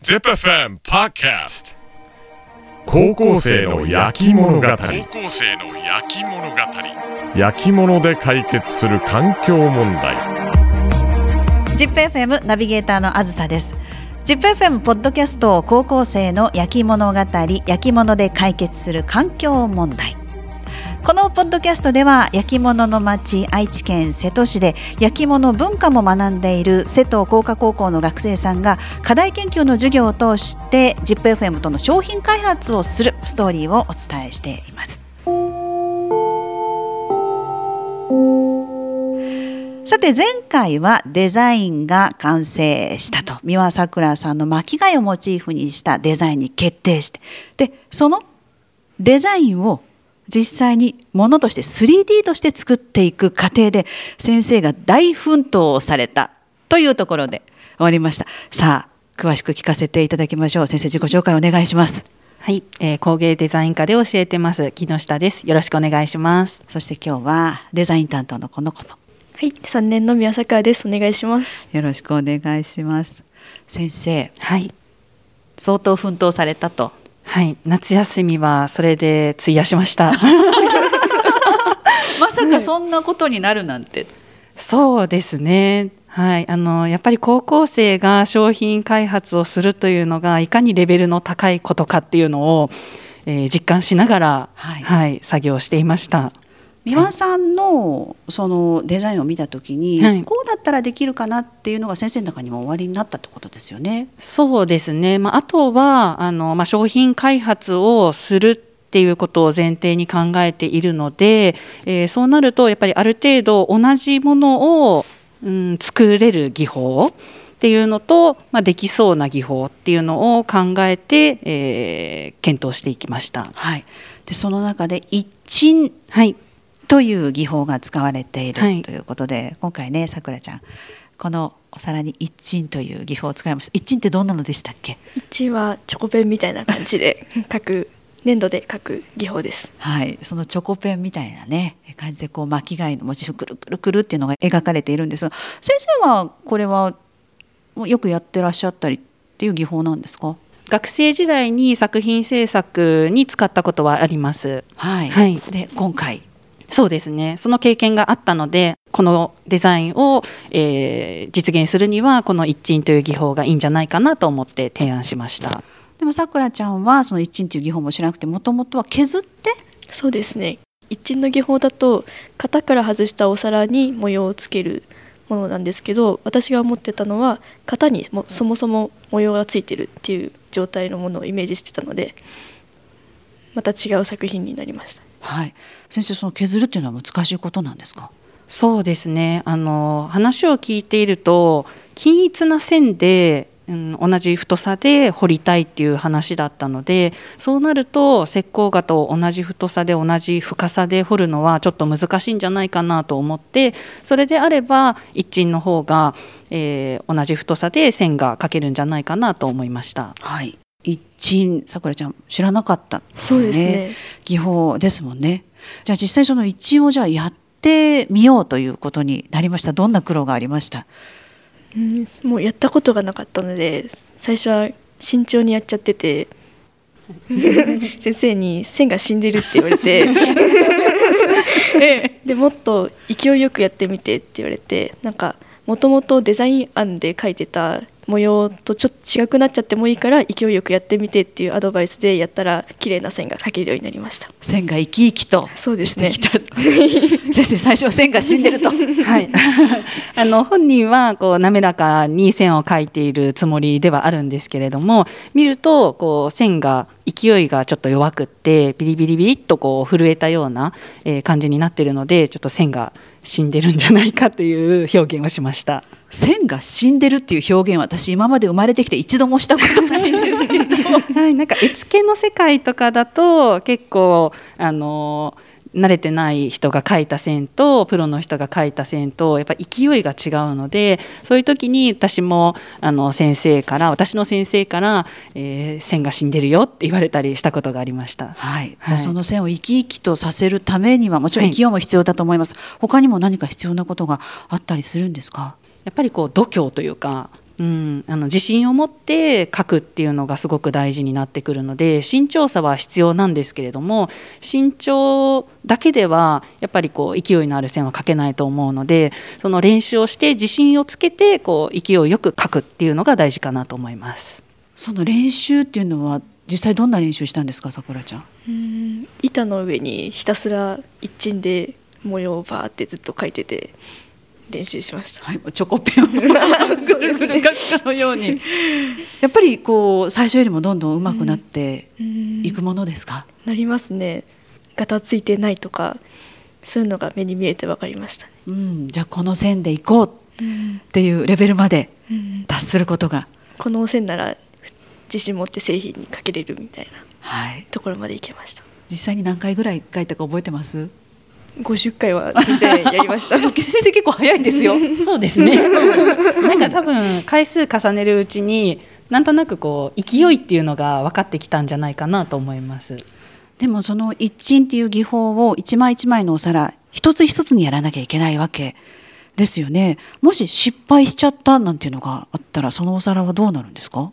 ZIPFM Podcast 高校生の焼き物語。高校生の焼き物語。焼き物で解決する環境問題。ZIPFM ナビゲーターのあずさです。ZIPFM ポッドキャスト高校生の焼き物語焼き物で解決する環境問題このポッドキャストでは焼き物の町愛知県瀬戸市で焼き物文化も学んでいる瀬戸工科高校の学生さんが課題研究の授業を通して ZIPFM との商品開発をするストーリーをお伝えしています。さて前回はデザインが完成したと三輪さくらさんの巻貝をモチーフにしたデザインに決定してでそのデザインを実際にものとして 3D として作っていく過程で先生が大奮闘をされたというところで終わりました。さあ詳しく聞かせていただきましょう。先生自己紹介お願いします。はい、えー、工芸デザイン科で教えてます木下です。よろしくお願いします。そして今日はデザイン担当のこの子も。はい三年の宮坂です。お願いします。よろしくお願いします。先生はい。相当奮闘されたとはい。夏休みはそれで費やしました。まさかそんなことになるなんて、そうですね。はい、あのやっぱり高校生が商品開発をするというのがいかにレベルの高いことかっていうのを、えー、実感しながら、はい、はい、作業していました。三輪さんのそのデザインを見た時に、はい、こったらできるかなっていうのが先生の中にもおありになったってことですよね。そうですね、まあ、あとはあの、まあ、商品開発をするっていうことを前提に考えているので、えー、そうなるとやっぱりある程度同じものを、うん、作れる技法っていうのと、まあ、できそうな技法っていうのを考えて、えー、検討していきました。はい、でその中で一鎮、はいという技法が使われている、はい、ということで今回ねさくらちゃんこのお皿に一鎮という技法を使いました。一鎮ってどんなのでしたっけ？一鎮はチョコペンみたいな感じで 書く粘土で書く技法です。はい。そのチョコペンみたいなね感じでこう巻き貝のモチーフくるくるくるっていうのが描かれているんですが先生はこれはよくやってらっしゃったりっていう技法なんですか？学生時代に作品制作に使ったことはあります。はい。はい、で今回そうですね。その経験があったのでこのデザインを、えー、実現するにはこの一鎮という技法がいいんじゃないかなと思って提案しました。でもさくらちゃんはその一鎮という技法も知らなくてもともとは削って？そうですね。一鎮の技法だと型から外したお皿に模様をつけるものなんですけど私が思ってたのは型にもそもそも模様がついてるっていう状態のものをイメージしてたのでまた違う作品になりましたはい、先生その削るっていうのは難しいことなんですか？そうですね。あの話を聞いていると均一な線で、うん、同じ太さで彫りたいっていう話だったのでそうなると石膏画と同じ太さで同じ深さで彫るのはちょっと難しいんじゃないかなと思ってそれであれば一鎮の方が、えー、同じ太さで線が描けるんじゃないかなと思いました。はい一鎮さくらちゃん知らなかった、ね、そうですね。技法ですもんね。じゃあ実際その一鎮をじゃあやってみようということになりました。どんな苦労がありました？うんもうやったことがなかったので最初は慎重にやっちゃってて 先生に線が死んでるって言われて でもっと勢いよくやってみてって言われてなんかもともとデザイン案で書いてた模様とちょっと違くなっちゃってもいいから勢いよくやってみてっていうアドバイスでやったら綺麗な線が描けるようになりました。線が生き生きと。そうですね。先生最初線が死んでると。はい。あの本人はこう滑らかに線を描いているつもりではあるんですけれども見るとこう線が勢いがちょっと弱くってビリビリビリっとこう震えたような、え感じになっているのでちょっと線が死んでるんじゃないかという表現をしました。線が死んでるっていう表現私今まで生まれてきて一度もしたことないんですけど、はい、なんか絵付けの世界とかだと結構あの慣れてない人が描いた線とプロの人が描いた線とやっぱ勢いが違うのでそういう時に私もあの先生から私の先生から、えー、線が死んでるよって言われたりしたことがありました。はい、じゃあその線を生き生きとさせるためにはもちろん勢いも必要だと思います。はい、他にも何か必要なことがあったりするんですか？やっぱりこう度胸というかうん、あの自信を持って書くっていうのがすごく大事になってくるので慎重さは必要なんですけれども慎重だけではやっぱりこう勢いのある線は書けないと思うのでその練習をして自信をつけてこう勢いよく書くっていうのが大事かなと思います。その練習っていうのは実際どんな練習したんですかさくらちゃん？うん。板の上にひたすら一鎮で模様をバーってずっと書いてて練習しました。はい、チョコペンをぐるぐる書くかのように。やっぱりこう最初よりもどんどん上手くなっていくものですか？なりますね。ガタついてないとかそういうのが目に見えて分かりましたね。うん、じゃあこの線でいこうっていうレベルまで達することが。この線なら自信持って製品にかけれるみたいな、はい、ところまでいけました。実際に何回ぐらい書いたか覚えてます？？50回は全然やりました。先生結構早いんですよ。そうですね。なんか多分回数重ねるうちになんとなくこう勢いっていうのが分かってきたんじゃないかなと思います。でもその一鎮っていう技法を一枚一枚のお皿一つ一つにやらなきゃいけないわけですよね。もし失敗しちゃったなんていうのがあったらそのお皿はどうなるんですか？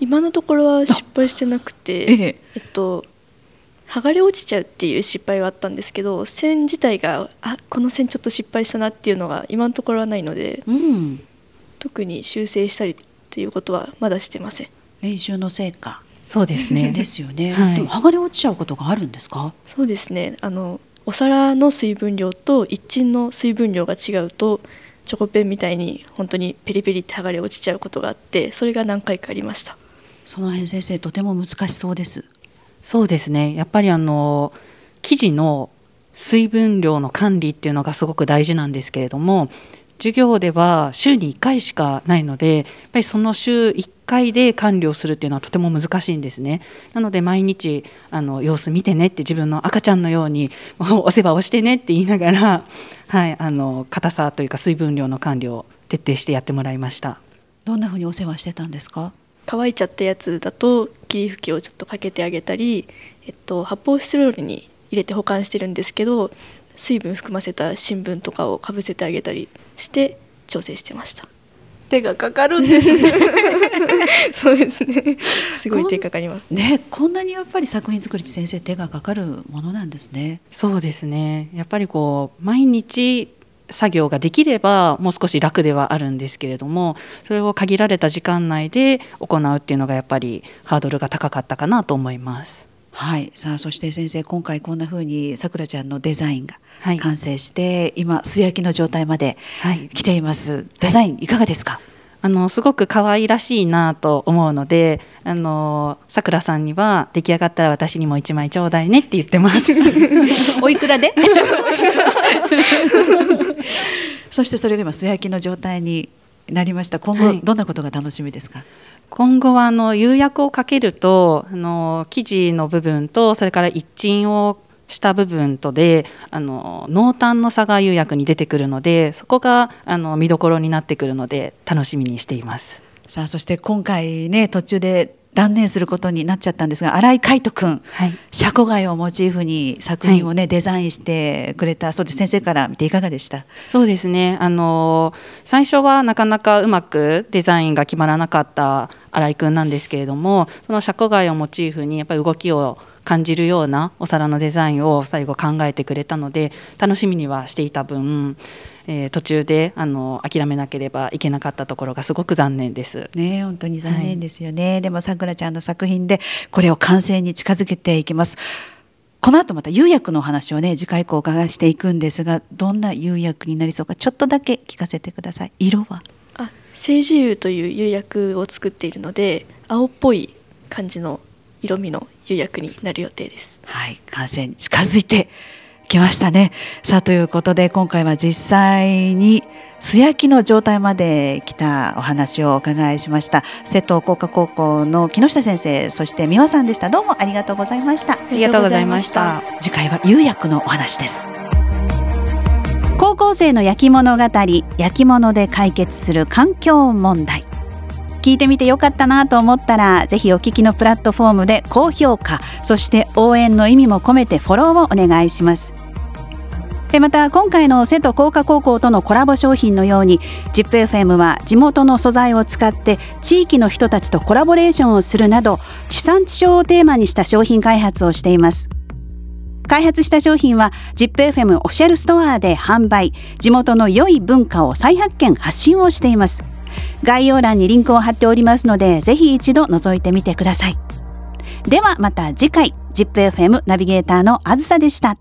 今のところは失敗してなくて、ええ。えっと剥がれ落ちちゃうっていう失敗はあったんですけど線自体があこの線ちょっと失敗したなっていうのが今のところはないので、うん、特に修正したりっていうことはまだしてません。練習の成果。そうですね。ですよね、はい、でも剥がれ落ちちゃうことがあるんですか？そうですね。あのお皿の水分量と一鎮の水分量が違うとチョコペンみたいに本当にペリペリって剥がれ落ちちゃうことがあってそれが何回かありました。その辺先生とても難しそうですそうですね。やっぱりあの生地の水分量の管理っていうのがすごく大事なんですけれども授業では週に1回しかないのでやっぱりその週1回で管理をするっていうのはとても難しいんですね。なので毎日あの様子見てねって自分の赤ちゃんのように お世話をしてねって言いながら、はい、あの硬さというか水分量の管理を徹底してやってもらいました。どんなふうにお世話してたんですか？乾いちゃったやつだと霧吹きをちょっとかけてあげたり、えっと、発泡スチロールに入れて保管してるんですけど水分含ませた新聞とかをかぶせてあげたりして調整してました。手がかかるんですね。そうですね。すごい手かかりますね。こんなにやっぱり作品作り先生手がかかるものなんですね。そうですね。やっぱりこう毎日作業ができればもう少し楽ではあるんですけれどもそれを限られた時間内で行うっていうのがやっぱりハードルが高かったかなと思います。はい、さあそして先生今回こんな風にさくらちゃんのデザインが完成して、はい、今素焼きの状態まで来ています、はい、デザインいかがですか、あのすごく可愛らしいなと思うので、あのさくらさんには出来上がったら私にも一枚ちょうだいねって言ってます。おいくらで？そしてそれが今素焼きの状態になりました。今後どんなことが楽しみですか？はい、今後はあの釉薬をかけるとあの生地の部分とそれから一鎮をした部分とであの濃淡の差が釉薬に出てくるのでそこがあの見どころになってくるので楽しみにしています。さあそして今回ね途中で断念することになっちゃったんですが新井海斗君、はい、シャコガイをモチーフに作品をね、はい、デザインしてくれたそうです。先生から見ていかがでした？そうですね。あの最初はなかなかうまくデザインが決まらなかった新井君なんですけれどもそのシャコガイをモチーフにやっぱり動きを感じるようなお皿のデザインを最後考えてくれたので楽しみにはしていた分、えー、途中であの諦めなければいけなかったところがすごく残念です。ね本当に残念ですよね、はい、でもさくらちゃんの作品でこれを完成に近づけていきます。この後また釉薬のお話をね次回以降お伺いしていくんですがどんな釉薬になりそうかちょっとだけ聞かせてください色は？あ青磁釉という釉薬を作っているので青っぽい感じの色味の釉薬になる予定です。はい、完成に近づいてきましたね。さあということで今回は実際に素焼きの状態まで来たお話をお伺いしました。瀬戸工科高校の木下先生そして美和さんでした。どうもありがとうございました。ありがとうございました。次回は釉薬のお話です。高校生の焼き物語焼き物で解決する環境問題聞いてみてよかったなと思ったらぜひお聞きのプラットフォームで高評価そして応援の意味も込めてフォローをお願いします。でまた今回の瀬戸工科高校とのコラボ商品のように ZIPFM は地元の素材を使って地域の人たちとコラボレーションをするなど地産地消をテーマにした商品開発をしています。開発した商品は ZIPFM オフィシャルストアで販売地元の良い文化を再発見発信をしています。概要欄にリンクを貼っておりますのでぜひ一度覗いてみてくださいではまた次回 ZIPFM ナビゲーターのあずさでした。